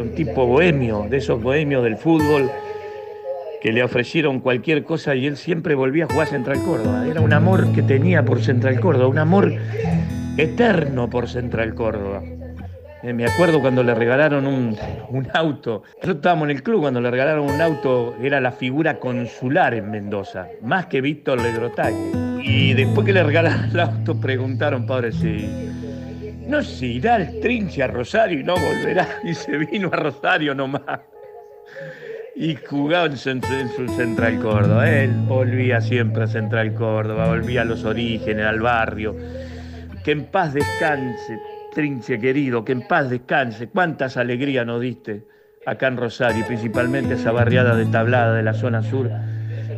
Un tipo bohemio, de esos bohemios del fútbol que le ofrecieron cualquier cosa y él siempre volvía a jugar Central Córdoba. Era un amor que tenía por Central Córdoba, un amor eterno por Central Córdoba. Eh, me acuerdo cuando le regalaron un, auto. Nosotros estábamos en el club cuando le regalaron un auto, era la figura consular en Mendoza, más que Víctor Legrotaque. Y después que le regalaron el auto, preguntaron, padre, si no se irá el trinche a Rosario y no volverá. Y se vino a Rosario nomás. Y jugaba en su, Central Córdoba. Él volvía siempre a Central Córdoba, volvía a los orígenes, al barrio. Que en paz descanse Trinche querido, que en paz descanse. Cuántas alegrías nos diste acá en Rosario, principalmente esa barriada de tablada de la zona sur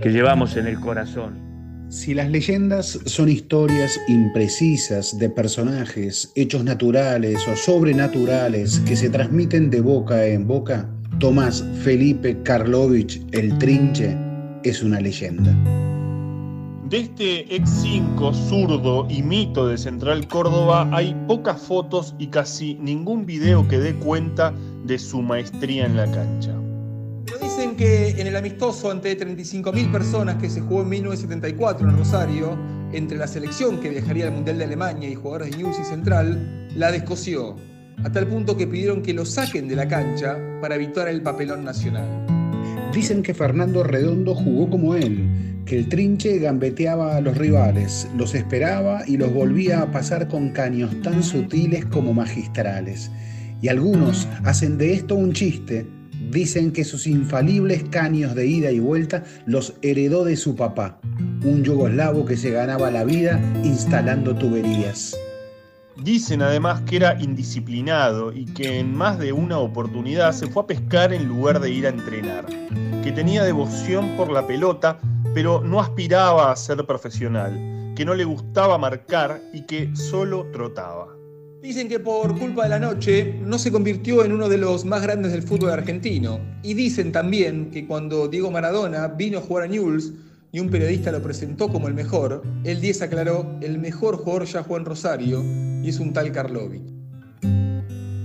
que llevamos en el corazón. Si las leyendas son historias imprecisas de personajes, hechos naturales o sobrenaturales que se transmiten de boca en boca, Tomás Felipe Karlovich el Trinche es una leyenda. De este ex 5 zurdo y mito de Central Córdoba hay pocas fotos y casi ningún video que dé cuenta de su maestría en la cancha. Dicen que en el amistoso ante 35.000 personas que se jugó en 1974 en Rosario, entre la selección que viajaría al Mundial de Alemania y jugadores de News y Central, la descoció, a tal punto que pidieron que lo saquen de la cancha para evitar el papelón nacional. Dicen que Fernando Redondo jugó como él, que el trinche gambeteaba a los rivales, los esperaba y los volvía a pasar con caños tan sutiles como magistrales. Y algunos hacen de esto un chiste, dicen que sus infalibles caños de ida y vuelta los heredó de su papá, un yugoslavo que se ganaba la vida instalando tuberías. Dicen además que era indisciplinado y que en más de una oportunidad se fue a pescar en lugar de ir a entrenar, que tenía devoción por la pelota pero no aspiraba a ser profesional, que no le gustaba marcar y que solo trotaba. Dicen que por culpa de la noche no se convirtió en uno de los más grandes del fútbol argentino. Y dicen también que cuando Diego Maradona vino a jugar a Newell's y un periodista lo presentó como el mejor, el 10 aclaró, el mejor jugador ya jugó en Rosario y es un tal Karlovic.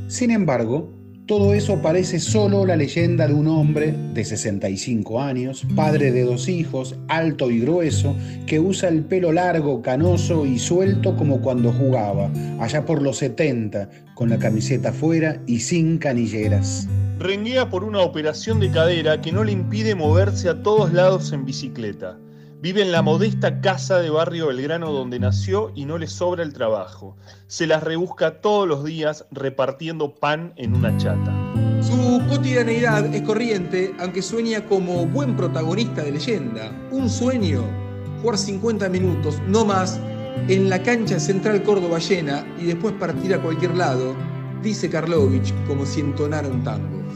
Sin embargo, todo eso parece solo la leyenda de un hombre de 65 años, padre de dos hijos, alto y grueso, que usa el pelo largo, canoso y suelto como cuando jugaba, allá por los 70, con la camiseta fuera y sin canilleras. Renguea por una operación de cadera que no le impide moverse a todos lados en bicicleta. Vive en la modesta casa de barrio Belgrano donde nació y no le sobra el trabajo. Se las rebusca todos los días repartiendo pan en una chata. Su cotidianeidad es corriente, aunque sueña como buen protagonista de leyenda. Un sueño, jugar 50 minutos, no más, en la cancha central Córdoba llena y después partir a cualquier lado, dice Karlovich como si entonara un tango.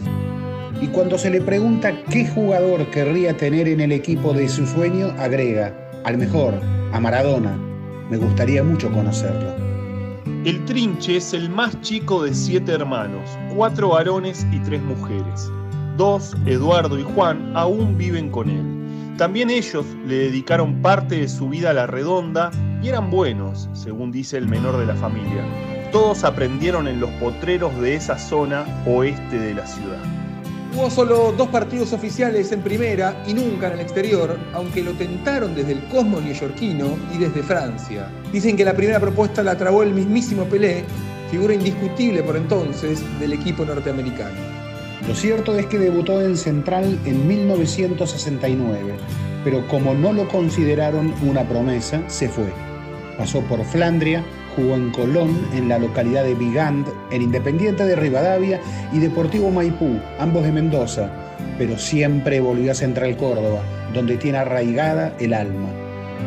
Y cuando se le pregunta qué jugador querría tener en el equipo de su sueño, agrega, al mejor, a Maradona. Me gustaría mucho conocerlo. El Trinche es el más chico de siete hermanos, cuatro varones y tres mujeres. Dos, Eduardo y Juan, aún viven con él. También ellos le dedicaron parte de su vida a la redonda y eran buenos, según dice el menor de la familia. Todos aprendieron en los potreros de esa zona oeste de la ciudad. Hubo solo dos partidos oficiales en primera y nunca en el exterior, aunque lo tentaron desde el Cosmo neoyorquino y desde Francia. Dicen que la primera propuesta la trabó el mismísimo Pelé, figura indiscutible por entonces del equipo norteamericano. Lo cierto es que debutó en Central en 1969, pero como no lo consideraron una promesa, se fue. Pasó por Flandria, Jugó en Colón, en la localidad de Vigand, en Independiente de Rivadavia y Deportivo Maipú, ambos de Mendoza, pero siempre volvió a Central Córdoba, donde tiene arraigada el alma.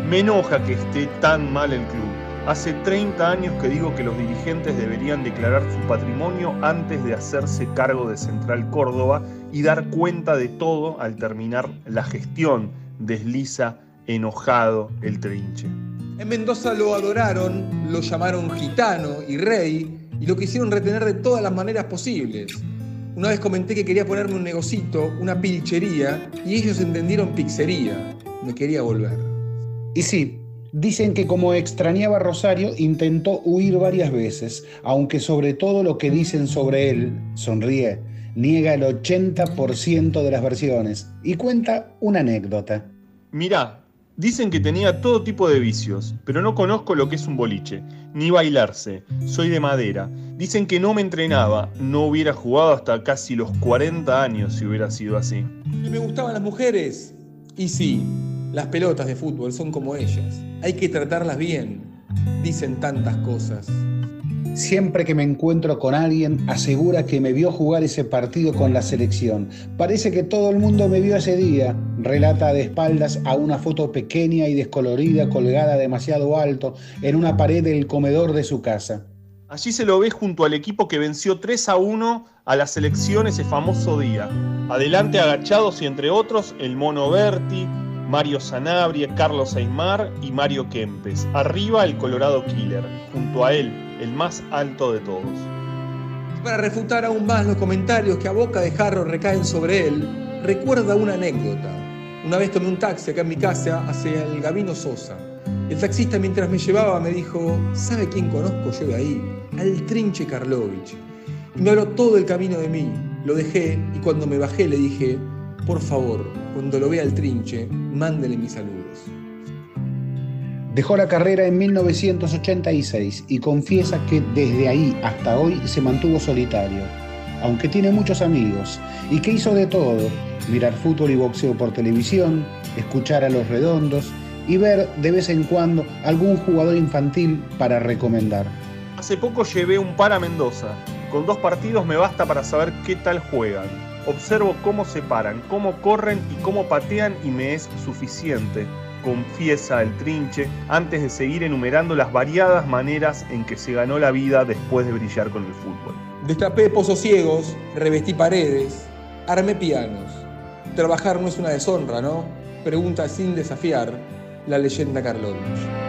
Me enoja que esté tan mal el club. Hace 30 años que digo que los dirigentes deberían declarar su patrimonio antes de hacerse cargo de Central Córdoba y dar cuenta de todo al terminar la gestión, desliza enojado el trinche. En Mendoza lo adoraron, lo llamaron gitano y rey y lo quisieron retener de todas las maneras posibles. Una vez comenté que quería ponerme un negocito, una pilchería, y ellos entendieron pizzería. Me quería volver. Y sí, dicen que como extrañaba Rosario, intentó huir varias veces, aunque sobre todo lo que dicen sobre él, sonríe, niega el 80% de las versiones y cuenta una anécdota. Mirá, dicen que tenía todo tipo de vicios, pero no conozco lo que es un boliche, ni bailarse, soy de madera. Dicen que no me entrenaba, no hubiera jugado hasta casi los 40 años si hubiera sido así. Me gustaban las mujeres. Y sí, las pelotas de fútbol son como ellas. Hay que tratarlas bien. Dicen tantas cosas. Siempre que me encuentro con alguien, asegura que me vio jugar ese partido con la selección. Parece que todo el mundo me vio ese día. Relata de espaldas a una foto pequeña y descolorida colgada demasiado alto en una pared del comedor de su casa. Allí se lo ve junto al equipo que venció 3 a 1 a la selección ese famoso día. Adelante agachados y entre otros el Mono Berti, Mario Sanabria, Carlos Aymar y Mario Kempes. Arriba el Colorado Killer, junto a él el más alto de todos. Para refutar aún más los comentarios que a boca de jarro recaen sobre él, recuerda una anécdota. Una vez tomé un taxi acá en mi casa hacia el Gabino Sosa. El taxista mientras me llevaba me dijo, ¿sabe quién conozco yo de ahí? Al Trinche Karlovich. Y me habló todo el camino de mí. Lo dejé y cuando me bajé le dije, por favor, cuando lo vea el Trinche, mándele mis saludos. Dejó la carrera en 1986 y confiesa que desde ahí hasta hoy se mantuvo solitario, aunque tiene muchos amigos, y que hizo de todo, mirar fútbol y boxeo por televisión, escuchar a los redondos y ver de vez en cuando algún jugador infantil para recomendar. Hace poco llevé un par a Mendoza. Con dos partidos me basta para saber qué tal juegan. Observo cómo se paran, cómo corren y cómo patean y me es suficiente confiesa el trinche antes de seguir enumerando las variadas maneras en que se ganó la vida después de brillar con el fútbol. Destapé pozos ciegos, revestí paredes, armé pianos. Trabajar no es una deshonra, ¿no? Pregunta sin desafiar la leyenda Karlovich.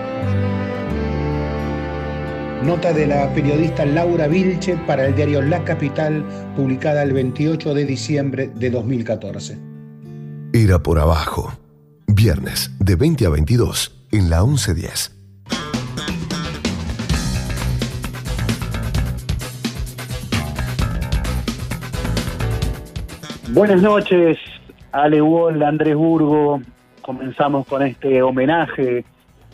Nota de la periodista Laura Vilche para el diario La Capital, publicada el 28 de diciembre de 2014. Era por abajo. Viernes de 20 a 22 en la 1110. Buenas noches, Ale Wall, Andrés Burgo. Comenzamos con este homenaje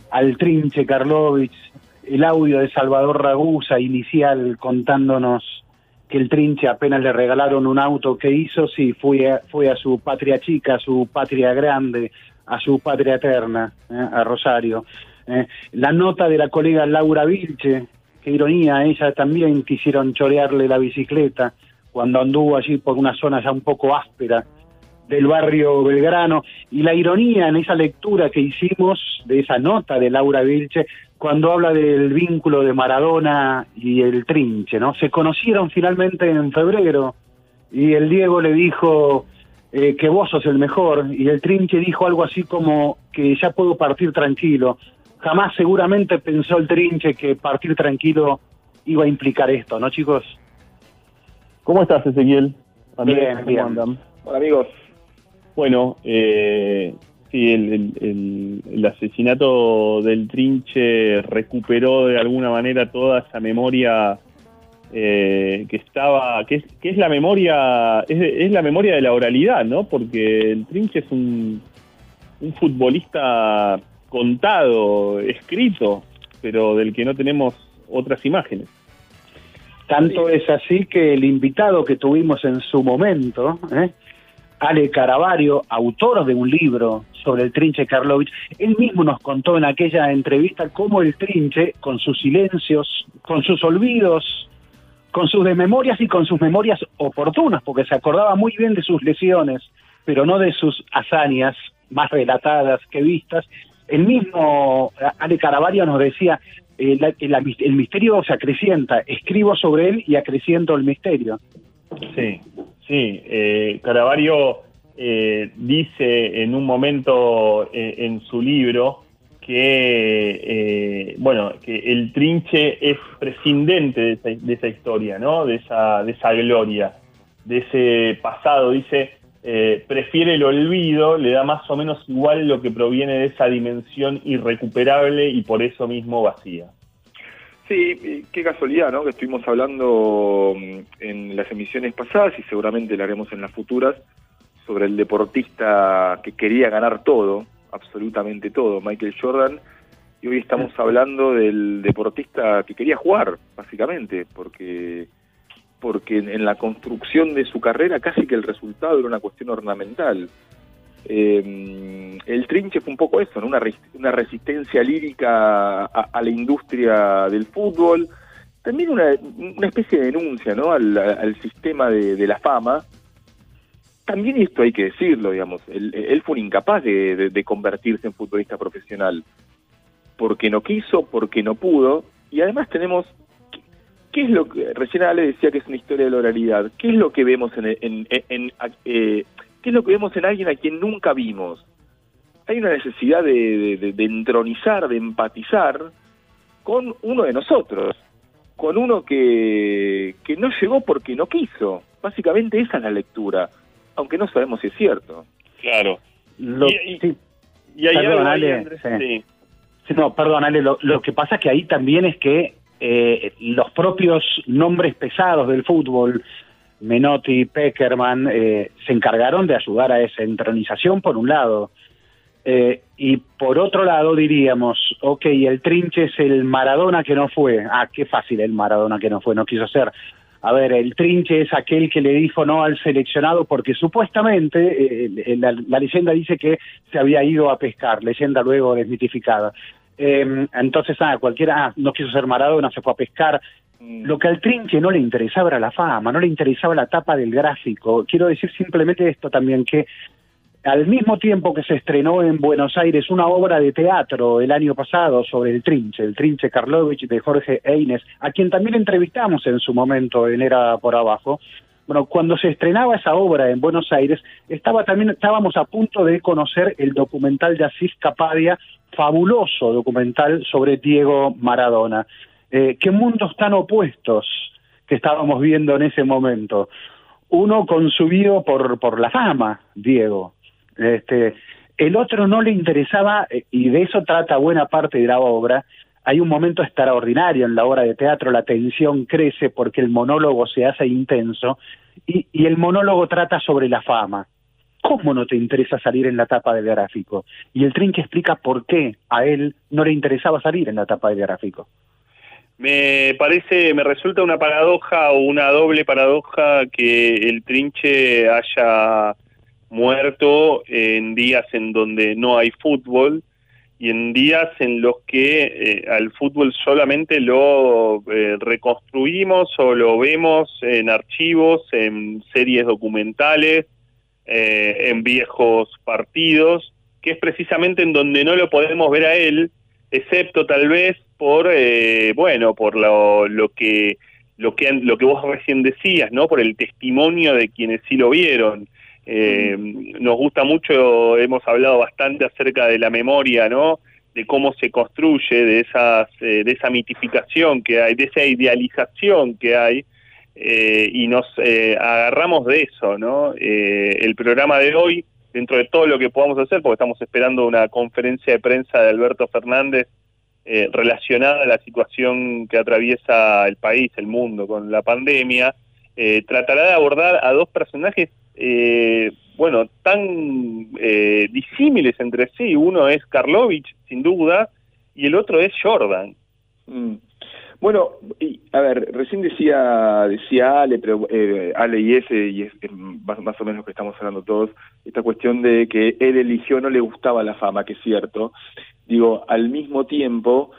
al Trinche Karlovich, el audio de Salvador Ragusa inicial contándonos que el Trinche apenas le regalaron un auto que hizo, sí, fue a, fue a su patria chica, a su patria grande, a su patria eterna, eh, a Rosario. Eh. La nota de la colega Laura Vilche, qué ironía, ella también quisieron chorearle la bicicleta cuando anduvo allí por una zona ya un poco áspera del barrio Belgrano, y la ironía en esa lectura que hicimos de esa nota de Laura Vilche, cuando habla del vínculo de Maradona y el Trinche, ¿no? Se conocieron finalmente en febrero, y el Diego le dijo, eh, que vos sos el mejor, y el Trinche dijo algo así como que ya puedo partir tranquilo. Jamás seguramente pensó el Trinche que partir tranquilo iba a implicar esto, ¿no, chicos? ¿Cómo estás, Ezequiel? bien, bien. Hola, amigos. Bueno, eh, sí, el, el, asesinato del Trinche recuperó de alguna manera toda esa memoria eh, que estaba, que es, que es la memoria, es, la memoria de la oralidad, ¿no? Porque el Trinche es un, futbolista contado, escrito, pero del que no tenemos otras imágenes. Tanto es así que el invitado que tuvimos en su momento, ¿eh? Ale Caravario, autor de un libro sobre el Trinche Karlovich, él mismo nos contó en aquella entrevista cómo el Trinche, con sus silencios, con sus olvidos, con sus memorias y con sus memorias oportunas, porque se acordaba muy bien de sus lesiones, pero no de sus hazañas más relatadas que vistas. El mismo Ale Caravario nos decía, eh, el, misterio se acrecienta, escribo sobre él y acreciento el misterio. Sí, sí, eh, Caravario eh, dice en un momento eh, en su libro que eh, bueno que el trinche es prescindente de esa, historia no de esa de esa gloria de ese pasado. Dice eh, prefiere el olvido le da más o menos igual lo que proviene de esa dimensión irrecuperable y por eso mismo vacía Sí, qué casualidad, ¿no? Que estuvimos hablando mm, en las emisiones pasadas y seguramente lo haremos en las futuras sobre el deportista que quería ganar todo, absolutamente todo, Michael Jordan, y hoy estamos hablando del deportista que quería jugar, básicamente, porque porque en la construcción de su carrera casi que el resultado era una cuestión ornamental. Eh, el trinche fue un poco eso, una, una resistencia lírica a, la industria del fútbol, también una, especie de denuncia ¿no? al, sistema de, la fama. También esto hay que decirlo, digamos, él, fue un incapaz de, convertirse en futbolista profesional, porque no quiso, porque no pudo, y además tenemos ¿Qué es lo que, recién Ale decía que es una historia de la oralidad, ¿qué es lo que vemos en, en, eh, ¿Qué es lo que vemos en alguien a quien nunca vimos? Hay una necesidad de, entronizar, de empatizar con uno de nosotros, con uno que, que no llegó porque no quiso. Básicamente esa es la lectura, aunque no sabemos si es cierto. Claro. y, sí. perdón, Ale, no, perdón, Ale, lo, lo, que pasa es que ahí también es que eh, los propios nombres pesados del fútbol, Menotti, Peckerman, eh, se encargaron de ayudar a esa entronización por un lado. Eh, y por otro lado diríamos, ok, el trinche es el Maradona que no fue. Ah, qué fácil el Maradona que no fue, no quiso ser. A ver, el trinche es aquel que le dijo no al seleccionado porque supuestamente eh, la, la, leyenda dice que se había ido a pescar, leyenda luego desmitificada. entonces, ah, cualquiera ah, no quiso ser Maradona, se fue a pescar. Mm. Lo que al Trinche no le interesaba era la fama, no le interesaba la tapa del gráfico. Quiero decir simplemente esto también, que al mismo tiempo que se estrenó en Buenos Aires una obra de teatro el año pasado sobre el Trinche, el Trinche Karlovich de Jorge Eines, a quien también entrevistamos en su momento en Era por Abajo, bueno, cuando se estrenaba esa obra en Buenos Aires, estaba también, estábamos a punto de conocer el documental de Asís Capadia, fabuloso documental sobre Diego Maradona. Eh, qué mundos tan opuestos que estábamos viendo en ese momento. Uno consumido por, por la fama, Diego. Este, el otro no le interesaba, eh, y de eso trata buena parte de la obra, hay un momento extraordinario en la obra de teatro, la tensión crece porque el monólogo se hace intenso y, el monólogo trata sobre la fama. ¿Cómo no te interesa salir en la tapa del gráfico? Y el Trinque explica por qué a él no le interesaba salir en la tapa del gráfico me parece, me resulta una paradoja o una doble paradoja que el trinche haya muerto en días en donde no hay fútbol y en días en los que eh, al fútbol solamente lo eh, reconstruimos o lo vemos en archivos, en series documentales, eh, en viejos partidos, que es precisamente en donde no lo podemos ver a él, excepto tal vez por bueno por lo, lo que lo que lo que vos recién decías no por el testimonio de quienes sí lo vieron eh, nos gusta mucho hemos hablado bastante acerca de la memoria no de cómo se construye de esas eh, de esa mitificación que hay de esa idealización que hay y nos agarramos de eso no el programa de hoy dentro de todo lo que podamos hacer porque estamos esperando una conferencia de prensa de Alberto Fernández eh, relacionada a la situación que atraviesa el país, el mundo con la pandemia, eh, tratará de abordar a dos personajes, eh, bueno, tan disímiles entre sí. Uno es Karlovich, sin duda, y el otro es Jordan. Mm. Bueno, a ver, recién decía decía Ale, pero Ale y ese, y es, más, más, o menos lo que estamos hablando todos, esta cuestión de que él eligió, no le gustaba la fama, que es cierto, Digo, al mismo tiempo,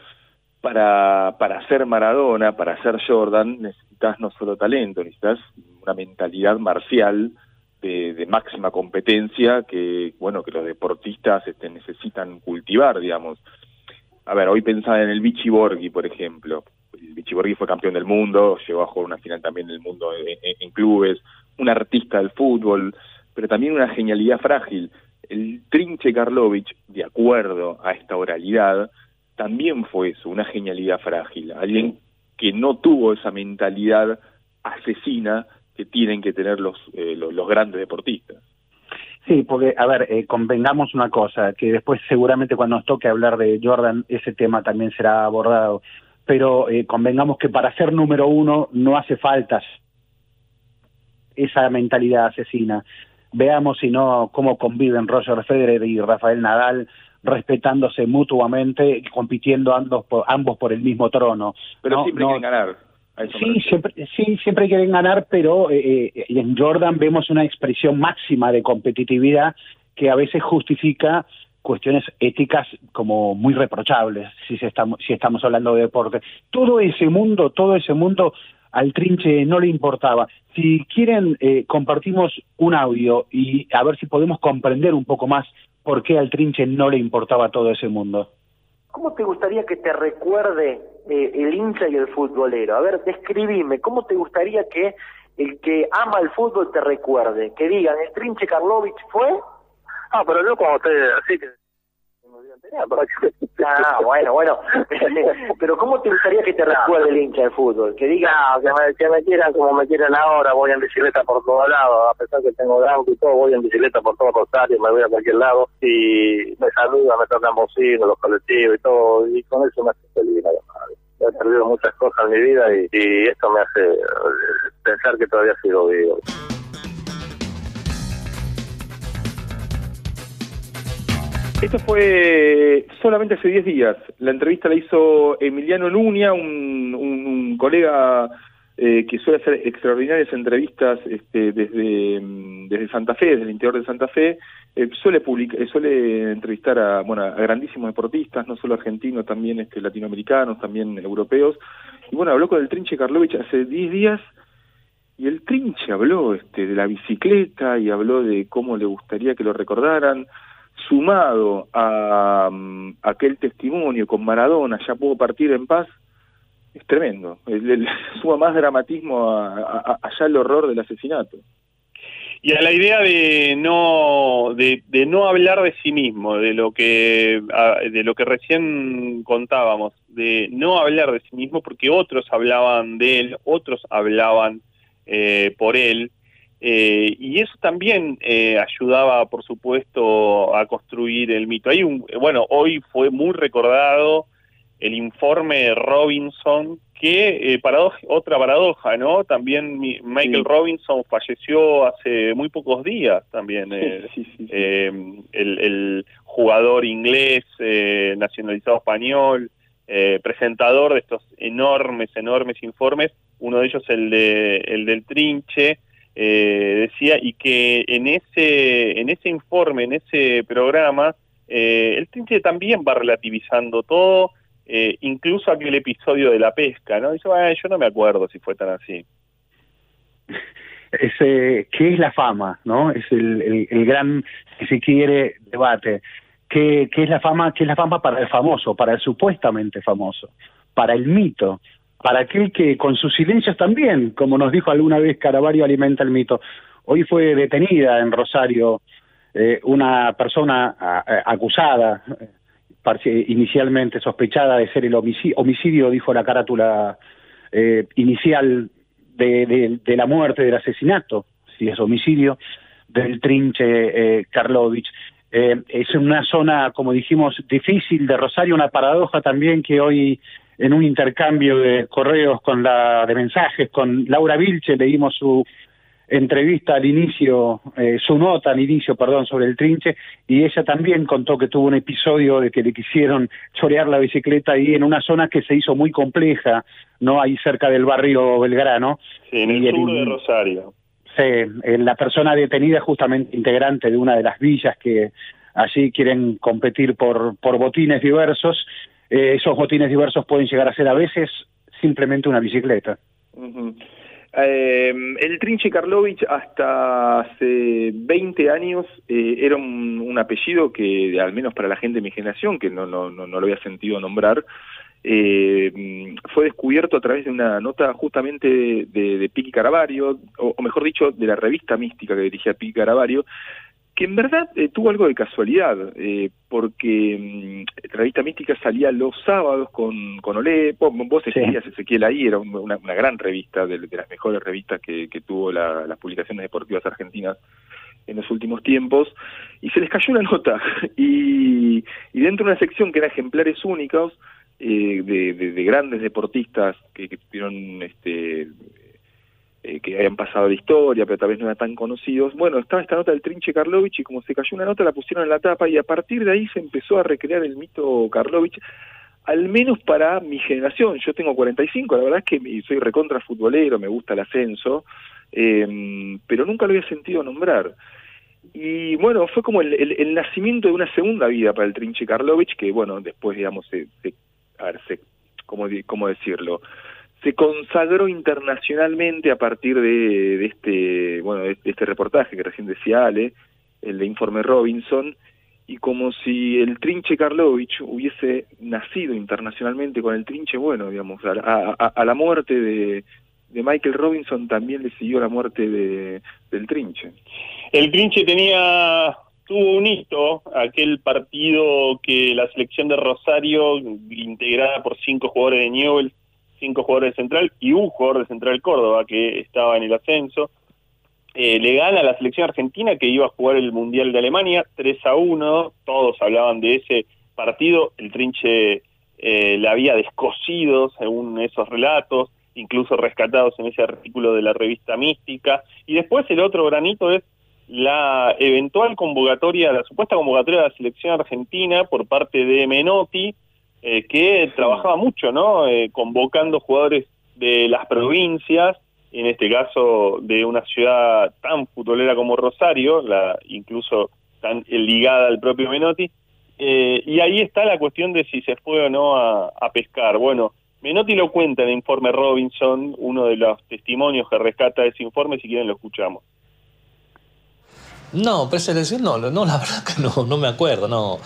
para, para ser Maradona, para ser Jordan, necesitas no solo talento, necesitas una mentalidad marcial de, máxima competencia que, bueno, que los deportistas este, necesitan cultivar, digamos. A ver, hoy pensaba en el Vichy Borghi, por ejemplo. El Vichy Borghi fue campeón del mundo, llegó a jugar una final también del mundo en clubes, un artista del fútbol, pero también una genialidad frágil el Trinche Karlovich, de acuerdo a esta oralidad, también fue eso, una genialidad frágil, alguien que no tuvo esa mentalidad asesina que tienen que tener los, eh, los, grandes deportistas. Sí, porque, a ver, eh, convengamos una cosa, que después seguramente cuando nos toque hablar de Jordan, ese tema también será abordado. pero eh, convengamos que para ser número uno no hace falta esa mentalidad asesina. Veamos si no cómo conviven Roger Federer y Rafael Nadal respetándose mutuamente, compitiendo ambos por, ambos por el mismo trono. Pero siempre quieren ganar. Sí siempre, sí, siempre quieren ganar, pero eh, eh, en Jordan vemos una expresión máxima de competitividad que a veces justifica cuestiones éticas como muy reprochables si estamos si estamos hablando de deporte. Todo ese mundo todo ese mundo al trinche no le importaba. Si quieren eh, compartimos un audio y a ver si podemos comprender un poco más por qué al trinche no le importaba todo ese mundo ¿Cómo te gustaría que te recuerde eh, el hincha y el futbolero? A ver, describime, ¿cómo te gustaría que el que ama el fútbol te recuerde? Que digan, el trinche Karlovich fue Ah, pero yo cuando estoy así que... Ah, bueno, bueno. pero ¿cómo te gustaría que te recuerde el hincha del fútbol? Que diga... No, que me, quieran como me quieren ahora, voy en bicicleta por todos lados, a pesar que tengo auto y todo, voy en bicicleta por todo Rosario, me voy a cualquier lado y me saludan, me tocan bocinos, los colectivos y todo, y con eso me hace feliz, He perdido muchas cosas en mi vida y, y esto me hace eh, pensar que todavía sigo vivo. Esto fue solamente hace 10 días. La entrevista la hizo Emiliano Luña, un, colega eh, que suele hacer extraordinarias entrevistas este, desde, mm, desde Santa Fe, desde el interior de Santa Fe. Eh, suele, publicar, eh, suele entrevistar a, bueno, a grandísimos deportistas, no solo argentinos, también este, latinoamericanos, también europeos. Y bueno, habló con el Trinche Karlovich hace 10 días y el Trinche habló este, de la bicicleta y habló de cómo le gustaría que lo recordaran sumado a, mm, aquel testimonio con Maradona, ya puedo partir en paz, es tremendo. Le, suma más dramatismo a, allá el horror del asesinato. Y a la idea de no de, no hablar de sí mismo, de lo que de lo que recién contábamos, de no hablar de sí mismo porque otros hablaban de él, otros hablaban eh, por él, eh, y eso también eh, ayudaba, por supuesto, a construir el mito. Hay un, bueno, hoy fue muy recordado el informe Robinson, que eh, otra paradoja, ¿no? También Michael Robinson falleció hace muy pocos días, también el, el, jugador inglés nacionalizado español, presentador de estos enormes, enormes informes. Uno de ellos el de el del Trinche eh, decía, y que en ese, en ese informe, en ese programa, eh, el Trinche también va relativizando todo, eh, incluso aquel episodio de la pesca, ¿no? Dice, yo no me acuerdo si fue tan así. Ese, ¿Qué es la fama? no Es el, el, gran, si se quiere, debate. ¿Qué, ¿Qué es la fama? ¿Qué es la fama para el famoso, para el supuestamente famoso, para el mito? Para aquel que con sus silencios también, como nos dijo alguna vez Caravario, alimenta el mito. Hoy fue detenida en Rosario eh, una persona acusada, inicialmente sospechada de ser el homicidio, dijo la carátula eh, inicial de, la muerte, del asesinato, si es homicidio, del trinche eh, Karlovich. es una zona, como dijimos, difícil de Rosario, una paradoja también que hoy en un intercambio de correos con la de mensajes con Laura Vilche leímos su entrevista al inicio, eh, su nota al inicio, perdón, sobre el trinche, y ella también contó que tuvo un episodio de que le quisieron chorear la bicicleta ahí en una zona que se hizo muy compleja, ¿no? Ahí cerca del barrio Belgrano. Sí, en el sur de Rosario. Sí, la persona detenida justamente integrante de una de las villas que allí quieren competir por, por botines diversos, eh, esos botines diversos pueden llegar a ser a veces simplemente una bicicleta. Eh, el Trinche Karlovich hasta hace 20 años eh, era un, apellido que, al menos para la gente de mi generación, que no, no, no, lo había sentido nombrar, fue descubierto a través de una nota justamente de, de Piqui Caravario, o, o, mejor dicho, de la revista mística que dirigía Piqui Caravario, que en verdad eh, tuvo algo de casualidad, eh, porque mm, la revista Mística salía los sábados con, con Olé, vos, vos escribías Ezequiel ahí, era una, gran revista, de, las mejores revistas que, tuvo las publicaciones deportivas argentinas en los últimos tiempos, y se les cayó una nota, y, y dentro de una sección que era ejemplares únicos, eh, de, de- de grandes deportistas que, que tuvieron este eh, que habían pasado la historia, pero tal vez no eran tan conocidos. Bueno, estaba esta nota del Trinche Karlovich y como se cayó una nota la pusieron en la tapa y a partir de ahí se empezó a recrear el mito Karlovich, al menos para mi generación. Yo tengo 45, la verdad es que soy recontra futbolero, me gusta el ascenso, eh, pero nunca lo había sentido nombrar. Y bueno, fue como el, nacimiento de una segunda vida para el Trinche Karlovich, que bueno, después, digamos, se, se- a ver, se- ¿cómo, cómo decirlo? Se consagró internacionalmente a partir de, este, bueno, de, este reportaje que recién decía Ale, el de Informe Robinson, y como si el Trinche Karlovich hubiese nacido internacionalmente con el Trinche, bueno, digamos, a, a- a- la muerte de, de Michael Robinson también le siguió la muerte de, del Trinche. El Trinche tenía tuvo un hito, aquel partido que la selección de Rosario, integrada por cinco jugadores de Newell, cinco jugadores de Central y un jugador de Central Córdoba que estaba en el ascenso, eh, le gana a la selección argentina que iba a jugar el Mundial de Alemania 3 a 1, todos hablaban de ese partido, el Trinche eh, la había descosido según esos relatos, incluso rescatados en ese artículo de la revista Mística, y después el otro granito es la eventual convocatoria, la supuesta convocatoria de la selección argentina por parte de Menotti, eh, que trabajaba mucho, ¿no? Eh, convocando jugadores de las provincias, en este caso de una ciudad tan futbolera como Rosario, la incluso tan ligada al propio Menotti, eh, y ahí está la cuestión de si se fue o no a, pescar. Bueno, Menotti lo cuenta en el informe Robinson, uno de los testimonios que rescata ese informe, si quieren lo escuchamos. No, preselección no, no, la verdad que no, no me acuerdo, no.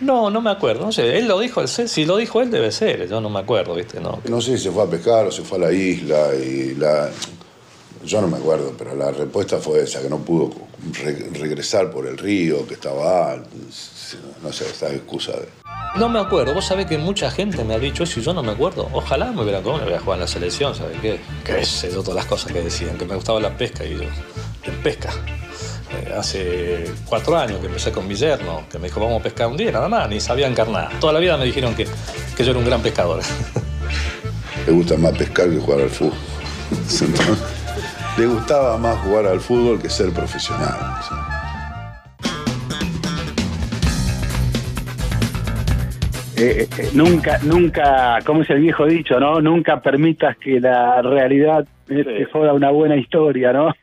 No, no me acuerdo, no sé, él lo dijo, si lo dijo él debe ser, yo no me acuerdo, ¿viste? No. No sé si se fue a pescar o se fue a la isla y la... Yo no me acuerdo, pero la respuesta fue esa, que no pudo re- regresar por el río, que estaba no sé, esta excusa de... No me acuerdo, vos sabés que mucha gente me ha dicho eso y yo no me acuerdo. Ojalá me hubieran comido, voy a jugar en la selección, ¿sabes qué? Qué sé yo, todas las cosas que decían, que me gustaba la pesca y yo, ¿qué pesca? Eh, hace cuatro años que empecé con mi yerno, que me dijo vamos a pescar un día, nada más, ni sabía encarnar. Toda la vida me dijeron que, que yo era un gran pescador. Le gusta más pescar que jugar al fútbol. Entonces, le gustaba más jugar al fútbol que ser profesional. ¿sí? Eh, eh, nunca, nunca, como es el viejo dicho, ¿no? Nunca permitas que la realidad te joda una buena historia, ¿no?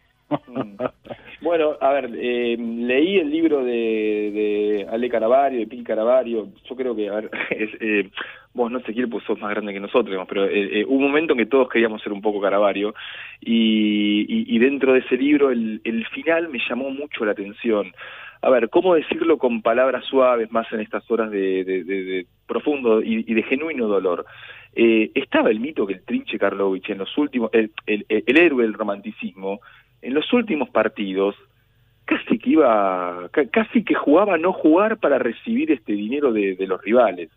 Bueno, a ver, eh, leí el libro de, de Ale Caravario, de Pil Caravario. Yo creo que, a ver, es, eh, vos no sé quién, pues sos más grande que nosotros, pero eh, eh, hubo un momento en que todos queríamos ser un poco Caravario. Y, y, dentro de ese libro, el, el final me llamó mucho la atención. A ver, ¿cómo decirlo con palabras suaves, más en estas horas de, profundo y, de genuino dolor? Eh, estaba el mito que el Trinche Karlovich en los últimos, el- el héroe del romanticismo, en los últimos partidos casi que iba, ca- casi que jugaba a no jugar para recibir este dinero de, de los rivales,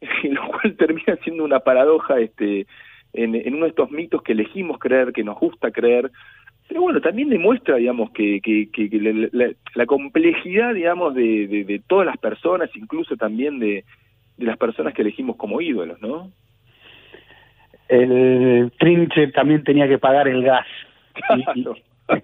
lo cual termina siendo una paradoja este, en, en uno de estos mitos que elegimos creer, que nos gusta creer, pero bueno, también demuestra, digamos, que, que, que- que la, la- la complejidad, digamos, de, de- de todas las personas, incluso también de, de las personas que elegimos como ídolos, ¿no? El Trinche también tenía que pagar el gas. Y- y-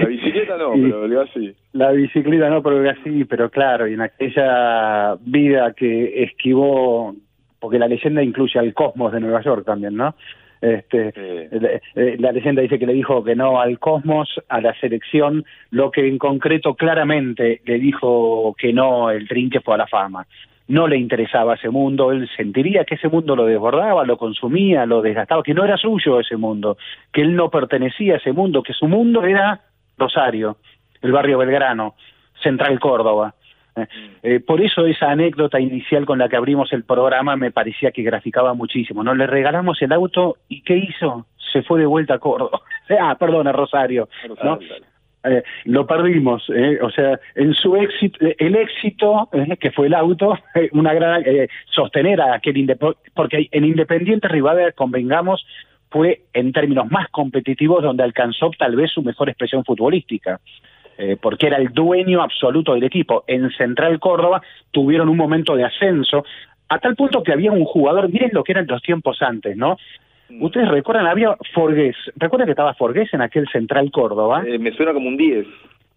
La bicicleta no, Y- pero el gas sí. La bicicleta no, pero el gas sí, pero claro, y en aquella vida que esquivó, porque la leyenda incluye al Cosmos de Nueva York también, ¿no? Este, eh, la leyenda dice que le dijo que no al Cosmos, a la selección, lo que en concreto claramente le dijo que no el Trinche fue a la fama. No le interesaba ese mundo, él sentiría que ese mundo lo desbordaba, lo consumía, lo desgastaba, que no era suyo ese mundo, que él no pertenecía a ese mundo, que su mundo era Rosario, el barrio Belgrano, Central Córdoba. Eh, eh, por eso esa anécdota inicial con la que abrimos el programa me parecía que graficaba muchísimo. No le regalamos el auto y ¿qué hizo? Se fue de vuelta a Córdoba. ah, perdón, a Rosario. Eh, lo perdimos, eh, o sea, en su éxito, eh, el éxito eh, que fue el auto, una gran sostener a aquel Indep- porque en Independiente Rivadavia, convengamos, fue en términos más competitivos donde alcanzó tal vez su mejor expresión futbolística. porque era el dueño absoluto del equipo. En Central Córdoba tuvieron un momento de ascenso, a tal punto que había un jugador, miren lo que eran los tiempos antes, ¿no? Mm. Ustedes recuerdan, había Forgués, ¿recuerdan que estaba Forgués en aquel Central Córdoba? Eh, me suena como un 10.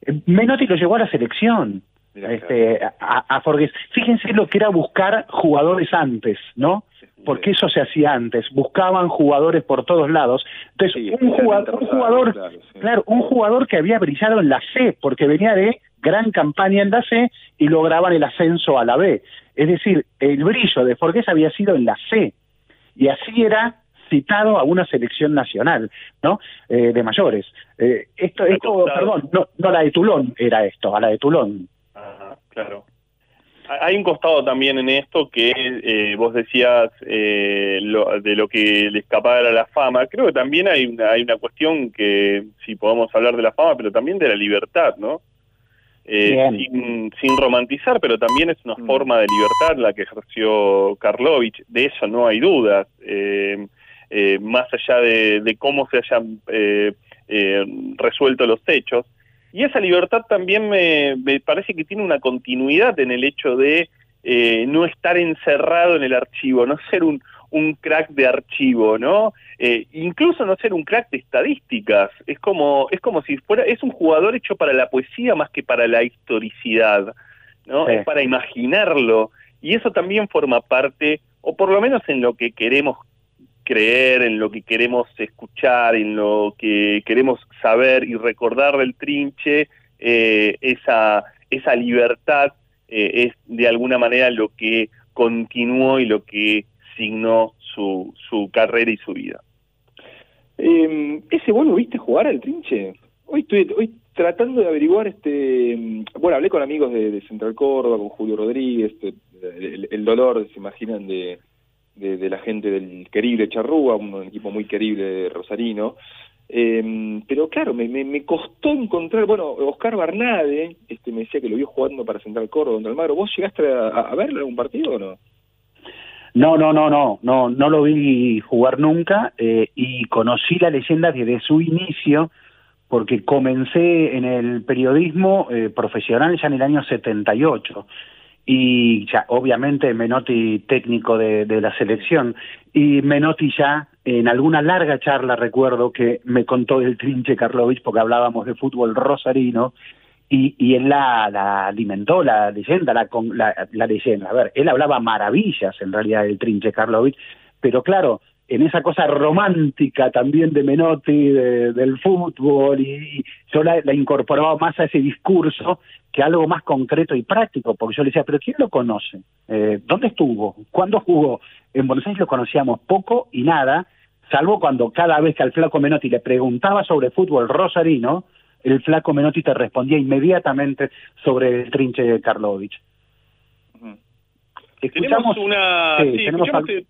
Eh, Menotti lo llevó a la selección, este, a, a Forgués. Fíjense lo que era buscar jugadores antes, ¿no? Porque eso se hacía antes, buscaban jugadores por todos lados. Entonces, un jugador, un jugador Claro, un jugador que había brillado en la C, porque venía de gran campaña en la C y lograban el ascenso a la B. Es decir, el brillo de Forgués había sido en la C, y así era citado a una selección nacional, ¿no? Eh, de mayores. Eh, esto, esto, perdón, no, no la de Tulón era esto, a la de Tulón. Ajá, claro. Hay un costado también en esto que eh, vos decías eh, lo- de lo que le escapaba era la fama. Creo que también hay una, hay una cuestión que, si podemos hablar de la fama, pero también de la libertad, ¿no? Eh, sin, sin romantizar, pero también es una forma de libertad la que ejerció Karlovich, de eso no hay dudas. Eh, eh, más allá de, de cómo se hayan eh, eh, resuelto los hechos, y esa libertad también me, me parece que tiene una continuidad en el hecho de eh, no estar encerrado en el archivo, no ser un, un crack de archivo, ¿no? Incluso no ser un crack de estadísticas. Es como, es como si fuera, es un jugador hecho para la poesía más que para la historicidad, ¿no? Sí. Es para imaginarlo. Y eso también forma parte, o por lo menos en lo que queremos creer, en lo que queremos escuchar, en lo que queremos saber y recordar del trinche, eh, esa, esa libertad eh, es de alguna manera lo que continuó y lo que signó su, su carrera y su vida. Eh, ¿Ese vos lo viste jugar al trinche? Hoy estoy hoy tratando de averiguar, este mm, bueno, hablé con amigos de, Central Córdoba, con Julio Rodríguez, el dolor, se imaginan, de, de, de la gente del querible Charrúa, un equipo muy querible rosarino. Eh, pero claro, me, me, me costó encontrar, bueno, Oscar Barnade, este me decía que lo vio jugando para Central Córdoba contra Almagro. ¿Vos llegaste a, verlo en algún partido o no? No, no, no, no, no, no lo vi jugar nunca eh, y conocí la leyenda desde su inicio porque comencé en el periodismo eh, profesional ya en el año 78 y ya obviamente Menotti técnico de, de la selección y Menotti ya en alguna larga charla recuerdo que me contó del trinche Karlovich porque hablábamos de fútbol rosarino y, y él la, alimentó, la leyenda, la, la, la leyenda. A ver, él hablaba maravillas en realidad del trinche Karlovich, pero claro, en esa cosa romántica también de Menotti, de- del fútbol, y, y yo la, la incorporaba más a ese discurso que algo más concreto y práctico, porque yo le decía, pero ¿quién lo conoce? Eh, ¿Dónde estuvo? ¿Cuándo jugó? En Buenos Aires lo conocíamos poco y nada, salvo cuando cada vez que al flaco Menotti le preguntaba sobre fútbol rosarino, el flaco Menotti te respondía inmediatamente sobre el trinche de Karlovich. Tenemos una, sí, sí, tenemos escuchamos, eh,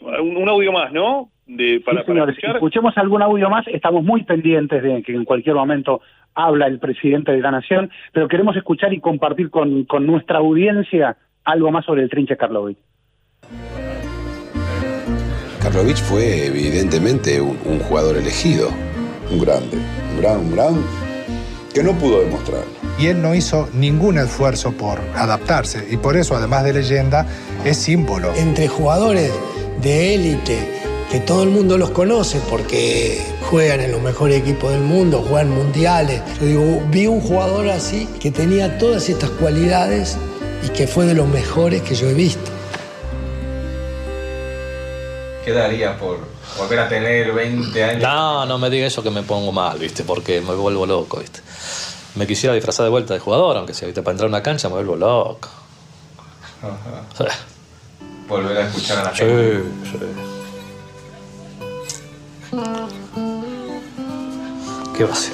un, un audio más, ¿no? De, para, Sí, para señores, escuchar. escuchemos algún audio más. Estamos muy pendientes de que en cualquier momento habla el presidente de la Nación, pero queremos escuchar y compartir con, con nuestra audiencia algo más sobre el trinche Karlovich. Karlovich fue evidentemente un, un jugador elegido. Un grande, un gran, un gran que no pudo demostrar. Y él no hizo ningún esfuerzo por adaptarse. Y por eso, además de leyenda, es símbolo. entre jugadores de élite que todo el mundo los conoce porque juegan en los mejores equipos del mundo, juegan mundiales. Yo digo, vi un jugador así que tenía todas estas cualidades y que fue de los mejores que yo he visto. ¿Qué daría por volver a tener 20 años? No, no me diga eso que me pongo mal, ¿viste? Porque me vuelvo loco, ¿viste? Me quisiera disfrazar de vuelta de jugador, aunque sea, ¿viste? Para entrar a una cancha me vuelvo loco. Ajá. Volver a escuchar a la Sí, gente. sí. ¿Qué va a ser?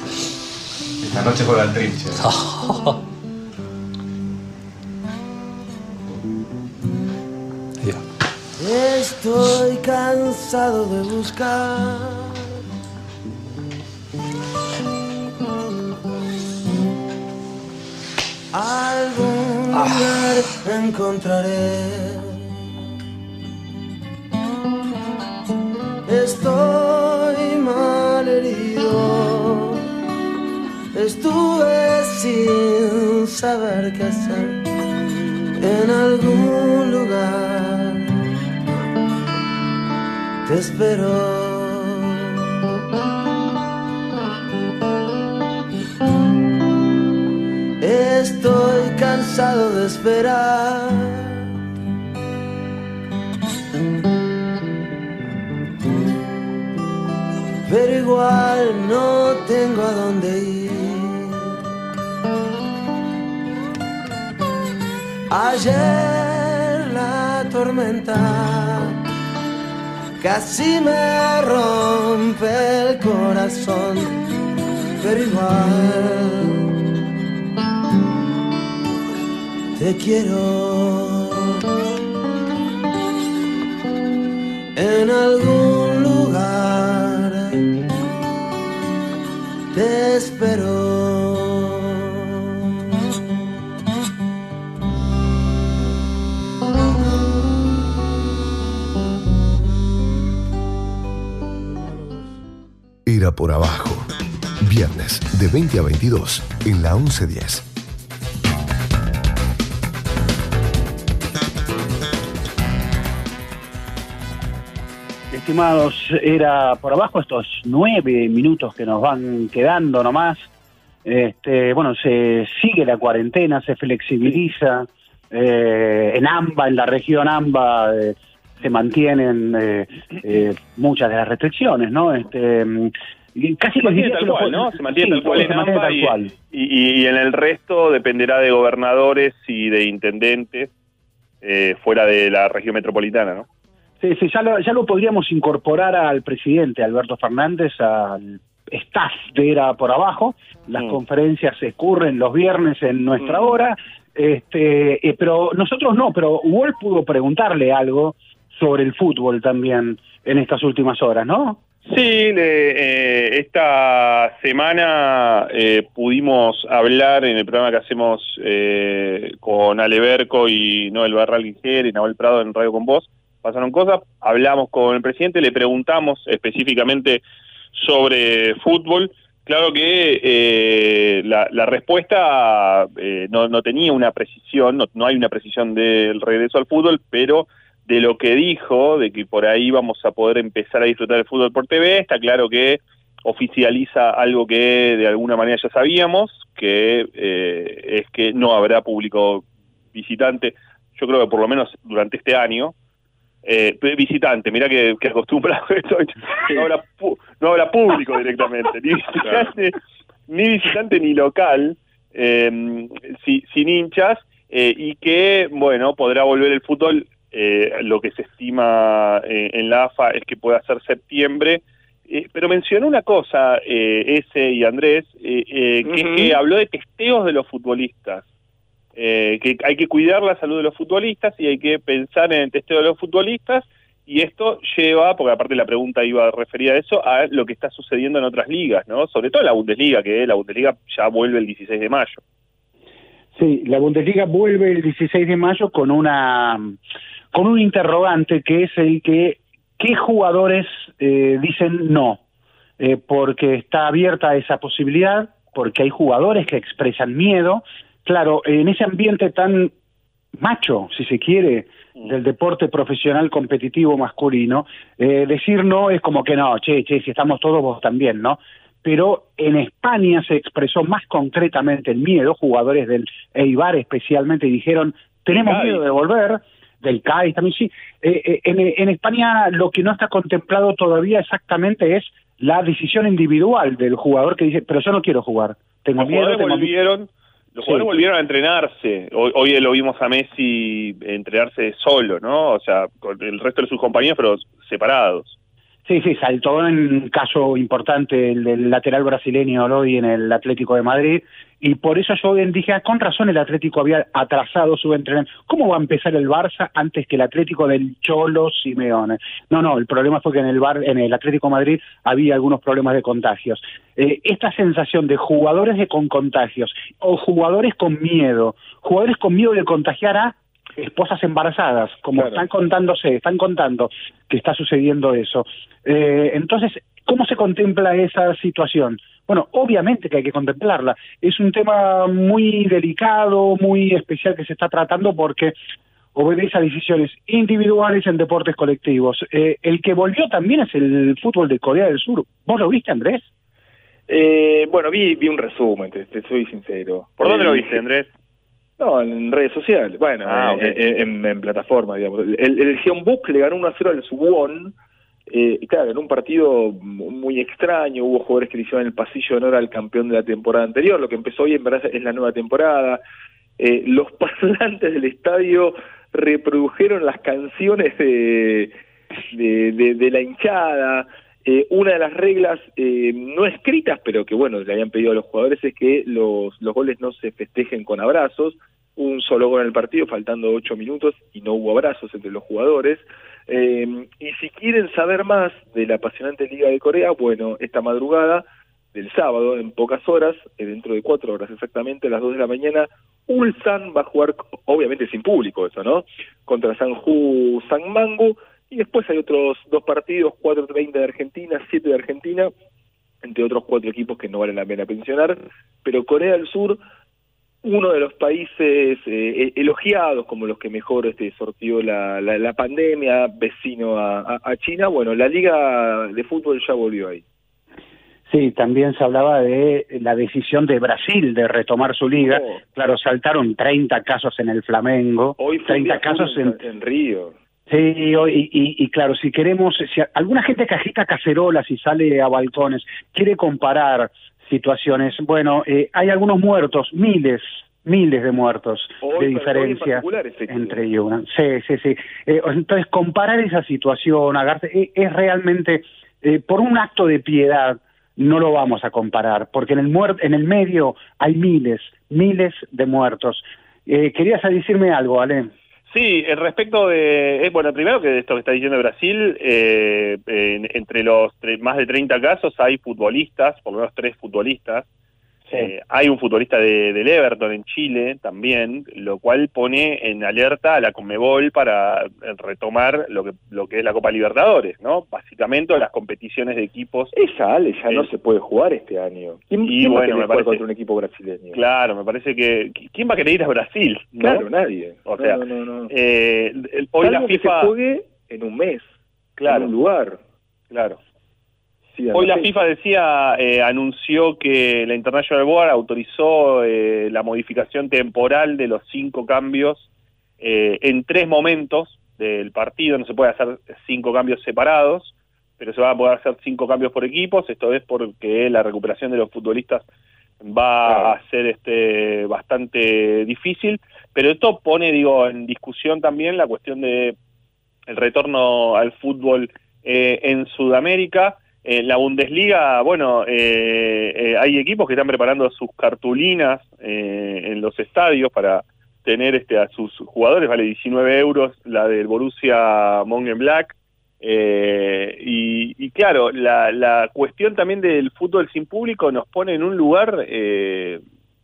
Esta noche juega al trinche. Estoy cansado de buscar algún lugar encontraré. Estuve sin saber qué hacer en algún lugar. te espero. Estoy cansado de esperar. Pero igual no tengo a dónde ir. Ayer la tormenta casi me rompe el corazón, pero igual te quiero. En algún lugar te espero. Por abajo. Viernes de 20 a 22 en la 1110. Estimados, era por abajo estos nueve minutos que nos van quedando nomás. Este, bueno, se sigue la cuarentena, se flexibiliza. eh, en AMBA, en la región AMBA, eh, se mantienen eh, muchas de las restricciones, ¿no? Este, casi Se mantiene tal cual, ¿no? Se mantiene sí, tal cual en tal y, cual. y- y en el resto dependerá de gobernadores y de intendentes eh, fuera de la región metropolitana, ¿no? Sí, sí, ya lo, ya lo podríamos incorporar al presidente Alberto Fernández, al staff de Era por Abajo. Las conferencias se ocurren los viernes en nuestra hora, este, eh, pero nosotros no, pero Wall pudo preguntarle algo sobre el fútbol también en estas últimas horas, ¿no? Sí, le- eh, esta semana eh, pudimos hablar en el programa que hacemos eh, con Ale Berco y Noel Barral Guijer y Nahuel Prado en Radio con Voz. Pasaron cosas, hablamos con el presidente, le preguntamos específicamente sobre fútbol. Claro que eh, la, la respuesta eh, no, no tenía una precisión, no, no hay una precisión del regreso al fútbol, pero de lo que dijo, de que por ahí vamos a poder empezar a disfrutar del fútbol por TV, está claro que oficializa algo que de alguna manera ya sabíamos, que eh, es que no habrá público visitante, yo creo que por lo menos durante este año, eh, visitante, mira que, que acostumbrado no habrá, pu- no habrá público directamente, ni visitante, ni, visitante ni local, eh, si- sin hinchas, eh, y que, bueno, podrá volver el fútbol, eh, lo que se estima eh, en la AFA es que pueda ser septiembre, eh, pero mencionó una cosa, eh, ese y Andrés, eh, eh, que, es que habló de testeos de los futbolistas eh, que hay que cuidar la salud de los futbolistas y hay que pensar en el testeo de los futbolistas y esto lleva, porque aparte la pregunta iba referida a eso, a lo que está sucediendo en otras ligas, ¿no? Sobre todo la Bundesliga, que la Bundesliga ya vuelve el 16 de mayo. Sí, la Bundesliga vuelve el 16 de mayo con una con un interrogante que es el que qué jugadores eh, dicen no, Eh, porque está abierta esa posibilidad, porque hay jugadores que expresan miedo. Claro, en ese ambiente tan macho, si se quiere, del deporte profesional competitivo masculino, eh, decir no es como que no, che, che, si estamos todos vos también, ¿no? Pero en España se expresó más concretamente el miedo, jugadores del Eibar especialmente dijeron, tenemos miedo de volver, del CAIS también sí. Eh, eh, en, en España lo que no está contemplado todavía exactamente es la decisión individual del jugador que dice, pero yo no quiero jugar, tengo Los miedo, jugadores tengo volvieron, los Sí. jugadores volvieron a entrenarse. Hoy, hoy lo vimos a Messi entrenarse solo, ¿no? O sea, con el resto de sus compañeros, pero separados. Sí, sí, saltó en caso importante el del lateral brasileño hoy en el Atlético de Madrid y por eso yo dije, ah, con razón el Atlético había atrasado su entrenamiento. ¿Cómo va a empezar el Barça antes que el Atlético del Cholo Simeone? No, no, el problema fue que en el Bar, en el Atlético de Madrid había algunos problemas de contagios. Eh, esta sensación de jugadores de con contagios o jugadores con miedo, jugadores con miedo de contagiar a esposas embarazadas, como están contándose, están contando que está sucediendo eso. Eh, entonces, ¿cómo se contempla esa situación? Bueno, obviamente que hay que contemplarla. Es un tema muy delicado, muy especial que se está tratando porque obedece a decisiones individuales en deportes colectivos. Eh, el que volvió también es el fútbol de Corea del Sur. ¿Vos lo viste, Andrés? Eh, bueno, vi, vi un resumen, te, te soy sincero. ¿Por dónde lo viste, Andrés? No, en redes sociales, bueno, Ah, eh, eh, en, en plataforma, digamos. El, el Jeonbuk le ganó 1 a 0 al Suwon, eh, claro, en un partido muy extraño, hubo jugadores que le hicieron el pasillo de honor al campeón de la temporada anterior, lo que empezó hoy en verdad es la nueva temporada. Eh, los parlantes del estadio reprodujeron las canciones de, de, de- de la hinchada. Eh, una de las reglas eh, no escritas, pero que bueno, le habían pedido a los jugadores es que los, los goles no se festejen con abrazos. Un solo gol en el partido, faltando ocho minutos, y no hubo abrazos entre los jugadores. Eh, y si quieren saber más de la apasionante Liga de Corea, bueno, esta madrugada del sábado, en pocas horas, eh, dentro de cuatro horas exactamente, a las dos de la mañana, Ulsan va a jugar, obviamente sin público eso, ¿no? Contra Sanju Sangmangu, y después hay otros dos partidos, 4.30 de Argentina, 7 de Argentina, entre otros cuatro equipos que no vale la pena mencionar, pero Corea del Sur, uno de los países eh, elogiados como los que mejor este, sortió la, la, la pandemia, vecino a, a- China, bueno, la liga de fútbol ya volvió ahí. Sí, también se hablaba de la decisión de Brasil de retomar su liga. Oh. Claro, saltaron 30 casos en el Flamengo, Hoy fue un 30 día casos en, en, Río. Sí, y, y- y claro, si queremos, si alguna gente que agita cacerolas y sale a balcones, quiere comparar situaciones, bueno, eh, hay algunos muertos, miles, miles de muertos Hoy, de en diferencia particular, efectivo. entre y una. Sí, sí, sí. Eh, entonces, comparar esa situación, agarrarse, eh, es realmente, eh, por un acto de piedad, no lo vamos a comparar, porque en el, muer- en el medio hay miles, miles de muertos. Eh, querías decirme algo, Ale. Sí, respecto de, eh, bueno, primero que esto que está diciendo Brasil, eh, en- entre los más de 30 casos hay futbolistas, por lo menos tres futbolistas. Eh, hay un futbolista de, del Everton en Chile también, lo cual pone en alerta a la Conmebol para eh, retomar lo que lo que es la Copa Libertadores, ¿no? Básicamente las competiciones de equipos. Esa Ale ya no se puede jugar este año. ¿Quién, y quién va a bueno, me parece- contra un equipo brasileño? Claro, me parece que ¿quién va a querer ir a Brasil? no? Claro, nadie. O sea, No, eh, el- hoy la Salvo que FIFA se juegue en un mes, Claro. en un lugar. Claro. Sí, Hoy la FIFA decía, eh, anunció que la International Board autorizó eh, la modificación temporal de los cinco cambios eh, en tres momentos del partido. No se puede hacer cinco cambios separados, pero se van a poder hacer cinco cambios por equipos. Esto es porque la recuperación de los futbolistas va a ser este bastante difícil. Pero esto pone, digo, en discusión también la cuestión de el retorno al fútbol eh, en Sudamérica. En la Bundesliga, bueno, eh, eh, hay equipos que están preparando sus cartulinas eh, en los estadios para tener este a sus jugadores, vale 19 euros la del Borussia Mönchengladbach. Eh, y, claro, la, la cuestión también del fútbol sin público nos pone en un lugar eh,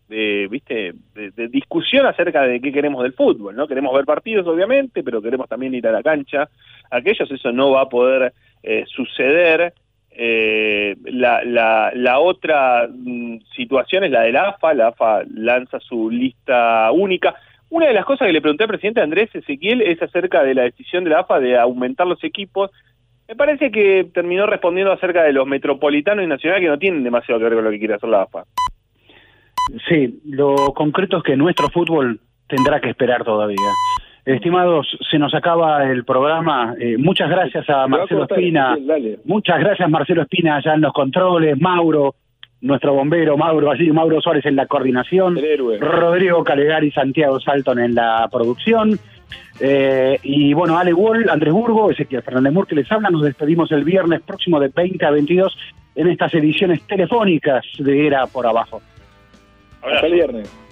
de, ¿viste? De, de discusión acerca de qué queremos del fútbol, ¿no? Queremos ver partidos, obviamente, pero queremos también ir a la cancha. Aquellos eso no va a poder eh, suceder. Eh, la, la, la otra mm, situación es la de la AFA. La AFA lanza su lista única. Una de las cosas que le pregunté al presidente Andrés Ezequiel es acerca de la decisión de la AFA de aumentar los equipos. Me parece que terminó respondiendo acerca de los metropolitanos y nacionales que no tienen demasiado que ver con lo que quiere hacer la AFA. Sí, lo concreto es que nuestro fútbol tendrá que esperar todavía. Estimados, se nos acaba el programa. Eh, muchas gracias a Marcelo Espina. Muchas gracias Marcelo Espina allá en los controles, Mauro, nuestro bombero, Mauro allí, Mauro Suárez en la coordinación, Rodrigo Calegari y Santiago Salton en la producción. Eh, y bueno, Ale Wall, Andrés Burgo, Ezequiel Fernández Mur que les habla. Nos despedimos el viernes próximo de 20 a 22 en estas ediciones telefónicas de Era por Abajo. Hasta el viernes.